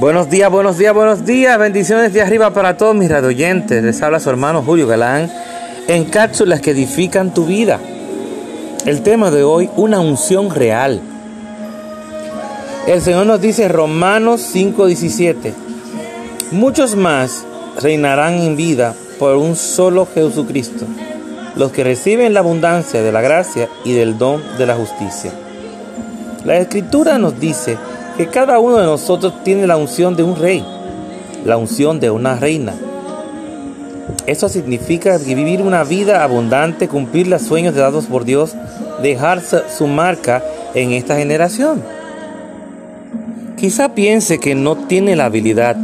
Buenos días, buenos días, buenos días. Bendiciones de arriba para todos mis radioyentes. Les habla su hermano Julio Galán en cápsulas que edifican tu vida. El tema de hoy, una unción real. El Señor nos dice Romanos 5:17. Muchos más reinarán en vida por un solo Jesucristo, los que reciben la abundancia de la gracia y del don de la justicia. La escritura nos dice que cada uno de nosotros tiene la unción de un rey, la unción de una reina. Eso significa vivir una vida abundante, cumplir los sueños dados por Dios, dejar su marca en esta generación. Quizá piense que no tiene la habilidad,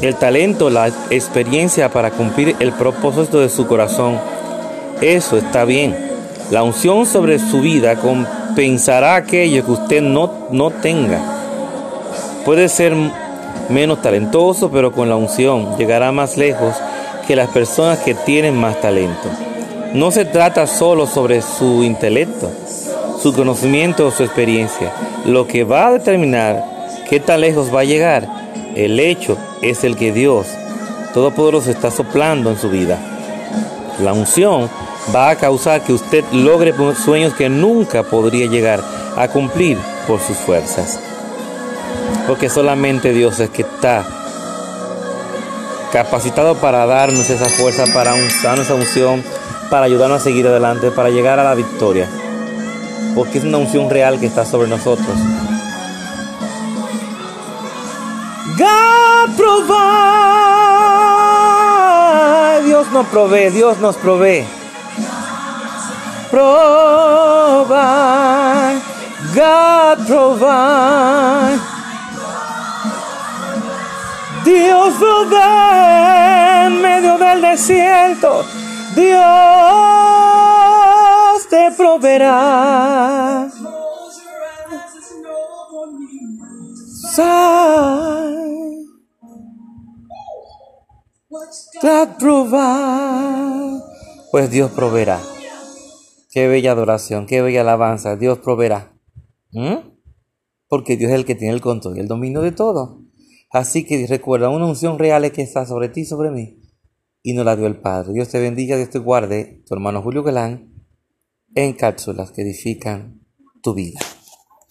el talento, la experiencia para cumplir el propósito de su corazón. Eso está bien. La unción sobre su vida compensará aquello que usted no, no tenga. Puede ser menos talentoso, pero con la unción llegará más lejos que las personas que tienen más talento. No se trata solo sobre su intelecto, su conocimiento o su experiencia. Lo que va a determinar qué tan lejos va a llegar, el hecho es el que Dios Todopoderoso está soplando en su vida. La unción va a causar que usted logre sueños que nunca podría llegar a cumplir por sus fuerzas. Porque solamente Dios es que está capacitado para darnos esa fuerza, para darnos esa unción, para ayudarnos a seguir adelante, para llegar a la victoria. Porque es una unción real que está sobre nosotros. God provide. Dios nos provee, Dios nos provee. Provide. God provide. Dios provee en medio del desierto. Dios te proveerá. Pues Dios proveerá. Qué bella adoración, qué bella alabanza. Dios proveerá. ¿Mm? Porque Dios es el que tiene el control y el dominio de todo. Así que recuerda, una unción real es que está sobre ti sobre mí, y no la dio el Padre. Dios te bendiga, Dios te guarde, tu hermano Julio Galán, en cápsulas que edifican tu vida.